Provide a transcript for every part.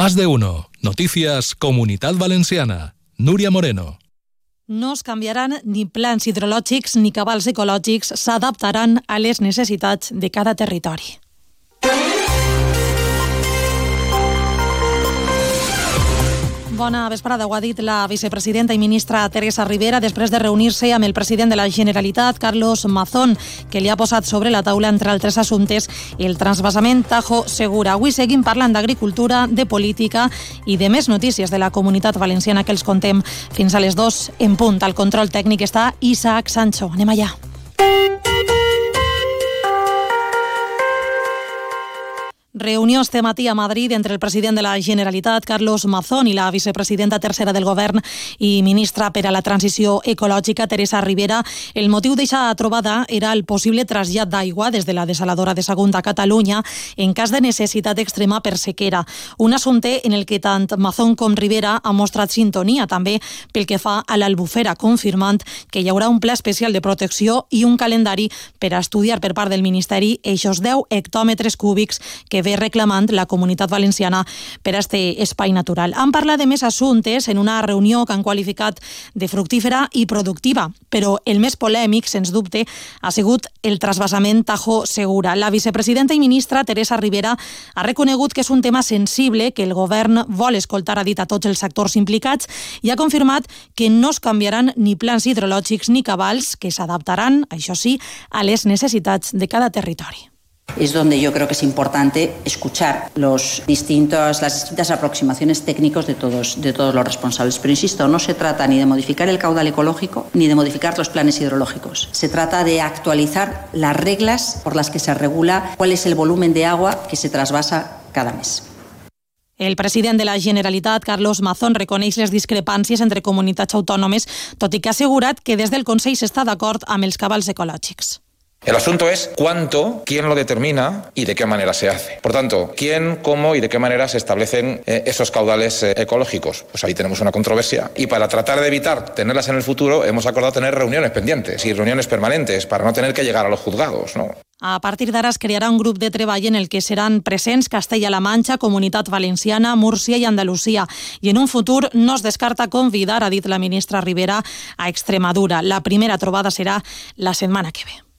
Más de uno. Noticias Comunidad Valenciana. Núria Moreno. No es canviaran ni plans hidrològics ni cabals ecològics, s'adaptaran a les necessitats de cada territori. Bona vesprada, ho ha dit la vicepresidenta i ministra Teresa Rivera després de reunir-se amb el president de la Generalitat, Carlos Mazón, que li ha posat sobre la taula, entre altres assumptes, el transvasament Tajo Segura. Avui seguim parlant d'agricultura, de política i de més notícies de la comunitat valenciana que els contem fins a les dos en punt. Al control tècnic està Isaac Sancho. Anem allà. Reunió este matí a Madrid entre el president de la Generalitat, Carlos Mazón, i la vicepresidenta tercera del govern i ministra per a la transició ecològica, Teresa Rivera. El motiu d'aquesta trobada era el possible trasllat d'aigua des de la desaladora de Sagunt a Catalunya en cas de necessitat extrema per sequera. Un assumpte en el que tant Mazón com Rivera ha mostrat sintonia també pel que fa a l'albufera, confirmant que hi haurà un pla especial de protecció i un calendari per a estudiar per part del Ministeri eixos 10 hectòmetres cúbics que ve reclamant la comunitat valenciana per a este espai natural. Han parlat de més assumptes en una reunió que han qualificat de fructífera i productiva, però el més polèmic, sens dubte, ha sigut el trasbassament Tajo Segura. La vicepresidenta i ministra Teresa Rivera ha reconegut que és un tema sensible que el govern vol escoltar, ha dit a tots els actors implicats, i ha confirmat que no es canviaran ni plans hidrològics ni cabals, que s'adaptaran, això sí, a les necessitats de cada territori. Es donde yo creo que es importante escuchar los distintos, las distintas aproximaciones técnicos de todos, de todos los responsables. Pero insisto, no se trata ni de modificar el caudal ecológico ni de modificar los planes hidrológicos. Se trata de actualizar las reglas por las que se regula cuál es el volumen de agua que se trasvasa cada mes. El president de la Generalitat, Carlos Mazón, reconeix les discrepàncies entre comunitats autònomes, tot i que ha assegurat que des del Consell s'està d'acord amb els cabals ecològics. El asunto es cuánto, quién lo determina y de qué manera se hace. Por tanto, quién, cómo y de qué manera se establecen eh, esos caudales eh, ecológicos. Pues ahí tenemos una controversia. Y para tratar de evitar tenerlas en el futuro, hemos acordado tener reuniones pendientes y reuniones permanentes para no tener que llegar a los juzgados. ¿no? A partir d'ara es crearà un grup de treball en el que seran presents Castella-La Manxa, Comunitat Valenciana, Múrcia i Andalusia. I en un futur no es descarta convidar, ha dit la ministra Rivera, a Extremadura. La primera trobada serà la setmana que ve.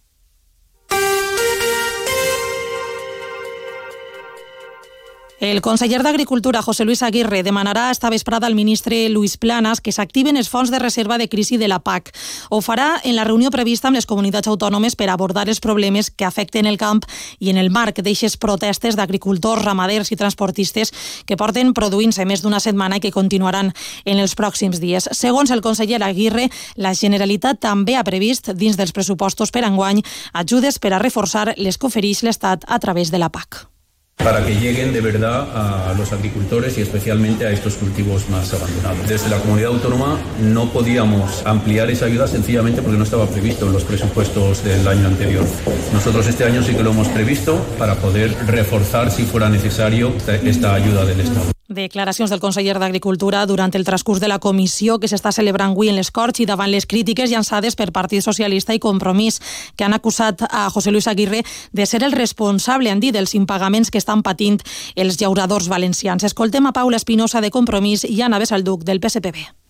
El conseller d'Agricultura, José Luis Aguirre, demanarà esta vesprada al ministre Luis Planas que s'activen els fons de reserva de crisi de la PAC. Ho farà en la reunió prevista amb les comunitats autònomes per abordar els problemes que afecten el camp i en el marc d'eixes protestes d'agricultors, ramaders i transportistes que porten produint-se més d'una setmana i que continuaran en els pròxims dies. Segons el conseller Aguirre, la Generalitat també ha previst, dins dels pressupostos per enguany, ajudes per a reforçar les que ofereix l'Estat a través de la PAC. Para que lleguen de verdad a los agricultores y especialmente a estos cultivos más abandonados. Desde la comunidad autónoma no podíamos ampliar esa ayuda sencillamente porque no estaba previsto en los presupuestos del año anterior. Nosotros este año sí que lo hemos previsto para poder reforzar, si fuera necesario, esta ayuda del Estado. Declaracions del conseller d'Agricultura durant el transcurs de la comissió que s'està celebrant avui en les Corts i davant les crítiques llançades per Partit Socialista i Compromís, que han acusat a José Luis Aguirre de ser el responsable, han dit, dels impagaments que estan patint els llauradors valencians. Escoltem a Paula Espinosa de Compromís i Anna Besalduc del PSPB.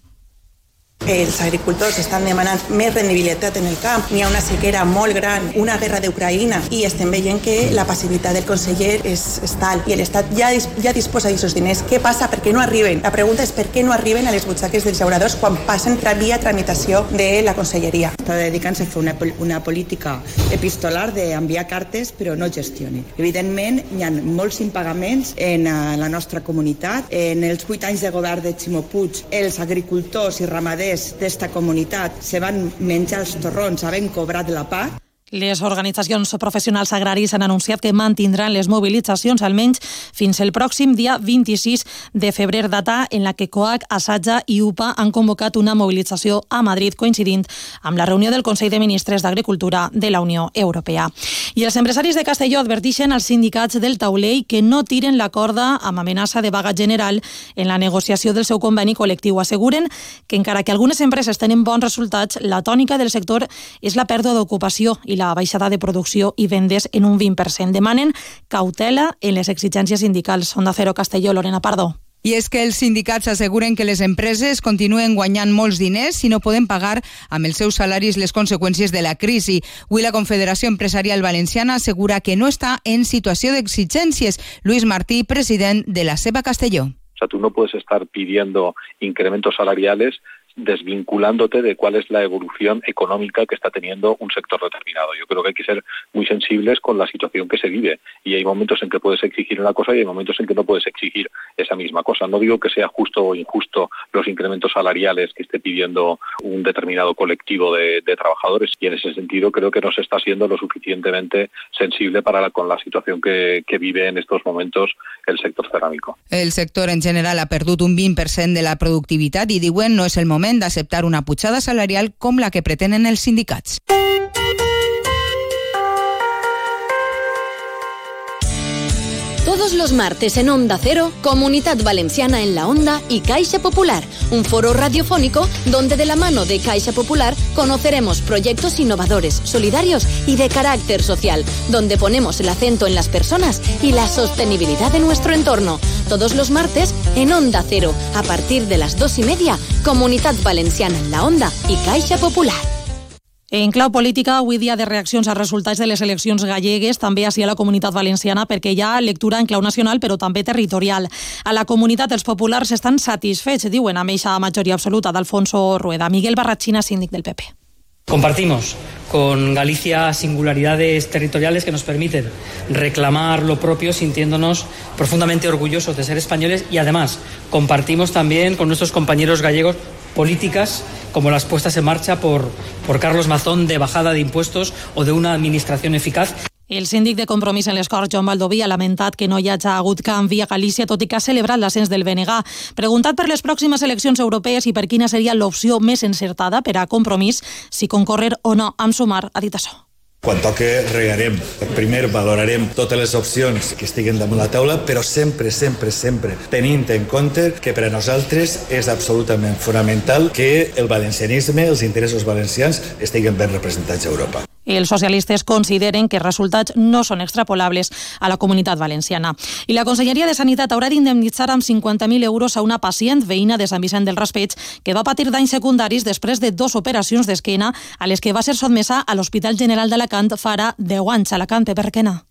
Els agricultors estan demanant més rendibilitat en el camp, n'hi ha una sequera molt gran, una guerra d'Ucraïna i estem veient que la passivitat del conseller és, és tal i l'Estat ja, ja disposa d'aquests diners. Què passa? Per què no arriben? La pregunta és per què no arriben a les butxaques dels llauradors quan passen via tramitació de la conselleria. Està dedicant-se a fer una, una política epistolar d'enviar cartes però no gestioni. Evidentment, hi ha molts impagaments en eh, la nostra comunitat. En els vuit anys de govern de Ximo Puig, els agricultors i ramaders d'esta comunitat se van menjar els torrons havent cobrat la PAC les organitzacions professionals agraris han anunciat que mantindran les mobilitzacions almenys fins el pròxim dia 26 de febrer, data en la que COAC, Assatja i UPA han convocat una mobilització a Madrid coincidint amb la reunió del Consell de Ministres d'Agricultura de la Unió Europea. I els empresaris de Castelló advertixen als sindicats del taulell que no tiren la corda amb amenaça de vaga general en la negociació del seu conveni col·lectiu. Asseguren que encara que algunes empreses tenen bons resultats, la tònica del sector és la pèrdua d'ocupació i la baixada de producció i vendes en un 20%. Demanen cautela en les exigències sindicals. Onda Cero Castelló, Lorena Pardo. I és que els sindicats asseguren que les empreses continuen guanyant molts diners si no poden pagar amb els seus salaris les conseqüències de la crisi. Avui la Confederació Empresarial Valenciana assegura que no està en situació d'exigències. Luis Martí, president de la SEBA Castelló. O sea, tú no puedes estar pidiendo incrementos salariales desvinculándote de cuál es la evolución económica que está teniendo un sector determinado. Yo creo que hay que ser muy sensibles con la situación que se vive y hay momentos en que puedes exigir una cosa y hay momentos en que no puedes exigir esa misma cosa. No digo que sea justo o injusto los incrementos salariales que esté pidiendo un determinado colectivo de, trabajadores y en ese sentido creo que no se está siendo lo suficientemente sensible para la, con la situación que, vive en estos momentos el sector cerámico. El sector en general ha perdut un 20% de la productivitat i diuen no és el moment d'acceptar una pujada salarial com la que pretenen els sindicats. Todos los martes en Onda Cero, Comunidad Valenciana en la Onda y Caixa Popular, un foro radiofónico donde de la mano de Caixa Popular conoceremos proyectos innovadores, solidarios y de carácter social, donde ponemos el acento en las personas y la sostenibilidad de nuestro entorno. Todos los martes en Onda Cero, a partir de las dos y media, Comunidad Valenciana en la Onda y Caixa Popular. En clau política, avui dia de reaccions als resultats de les eleccions gallegues, també així a la comunitat valenciana, perquè hi ha lectura en clau nacional, però també territorial. A la comunitat els populars estan satisfets, diuen amb eixa majoria absoluta d'Alfonso Rueda. Miguel Barrachina, síndic del PP. Compartimos con Galicia singularidades territoriales que nos permiten reclamar lo propio sintiéndonos profundamente orgullosos de ser españoles y además compartimos también con nuestros compañeros gallegos políticas como las puestas en marcha por, por Carlos Mazón de bajada de impuestos o de una administración eficaz. El síndic de Compromís en les Corts, Joan Baldoví, ha lamentat que no hi hagi hagut canvi a Galícia, tot i que ha celebrat l'ascens del BNG. Preguntat per les pròximes eleccions europees i per quina seria l'opció més encertada per a Compromís, si concórrer o no amb sumar, ha dit això. Quan toque regarem. Primer valorarem totes les opcions que estiguen damunt la taula, però sempre, sempre, sempre tenint en compte que per a nosaltres és absolutament fonamental que el valencianisme, els interessos valencians, estiguen ben representats a Europa. Els socialistes consideren que els resultats no són extrapolables a la comunitat valenciana. I la Conselleria de Sanitat haurà d'indemnitzar amb 50.000 euros a una pacient veïna de Sant Vicent del Raspeig que va patir danys secundaris després de dos operacions d'esquena a les que va ser sotmesa a l'Hospital General d'Alacant farà 10 anys. Alacant, per què no?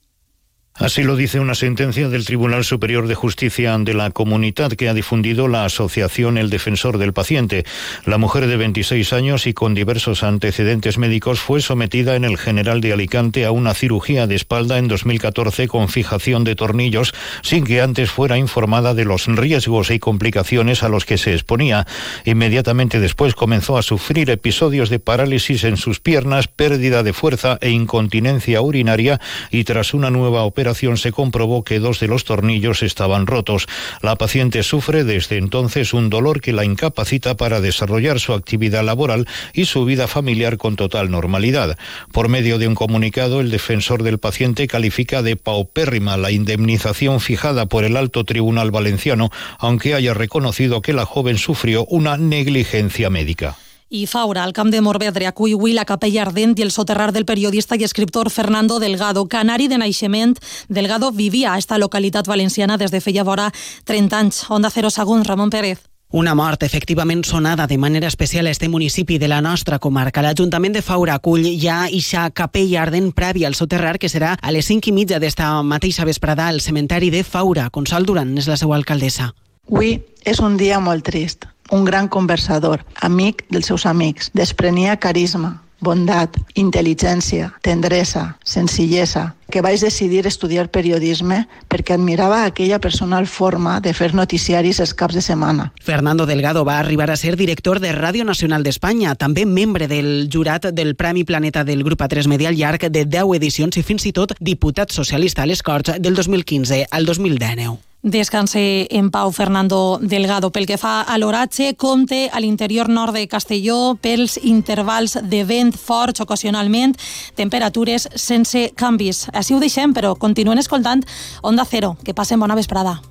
Así lo dice una sentencia del Tribunal Superior de Justicia de la Comunidad que ha difundido la asociación El Defensor del Paciente. La mujer de 26 años y con diversos antecedentes médicos fue sometida en el General de Alicante a una cirugía de espalda en 2014 con fijación de tornillos sin que antes fuera informada de los riesgos y complicaciones a los que se exponía. Inmediatamente después comenzó a sufrir episodios de parálisis en sus piernas, pérdida de fuerza e incontinencia urinaria y tras una nueva operación se comprobó que dos de los tornillos estaban rotos. La paciente sufre desde entonces un dolor que la incapacita para desarrollar su actividad laboral y su vida familiar con total normalidad. Por medio de un comunicado, el defensor del paciente califica de paupérrima la indemnización fijada por el alto tribunal valenciano, aunque haya reconocido que la joven sufrió una negligencia médica. I Faura, al camp de Morvedre, acull avui la capella ardent i el soterrar del periodista i escriptor Fernando Delgado. Canari de naixement, Delgado vivia a esta localitat valenciana des de feia vora 30 anys. Onda Cero Segons, Ramon Pérez. Una mort efectivament sonada de manera especial a este municipi de la nostra comarca. L'Ajuntament de Faura acull ja ixa capella ardent prèvia al soterrar que serà a les 5 i mitja d'esta mateixa vesprada al cementeri de Faura. Consol Duran és la seva alcaldessa. Avui és un dia molt trist un gran conversador, amic dels seus amics. Desprenia carisma, bondat, intel·ligència, tendresa, senzillesa, que vaig decidir estudiar periodisme perquè admirava aquella personal forma de fer noticiaris els caps de setmana. Fernando Delgado va arribar a ser director de Ràdio Nacional d'Espanya, també membre del jurat del Premi Planeta del Grup A3 Media al llarg de 10 edicions i fins i tot diputat socialista a les Corts del 2015 al 2019. Descanse en pau Fernando Delgado. Pel que fa a l'oratge, compte a l'interior nord de Castelló pels intervals de vent forts ocasionalment, temperatures sense canvis. Així ho deixem, però continuen escoltant Onda Cero. Que passen bona vesprada.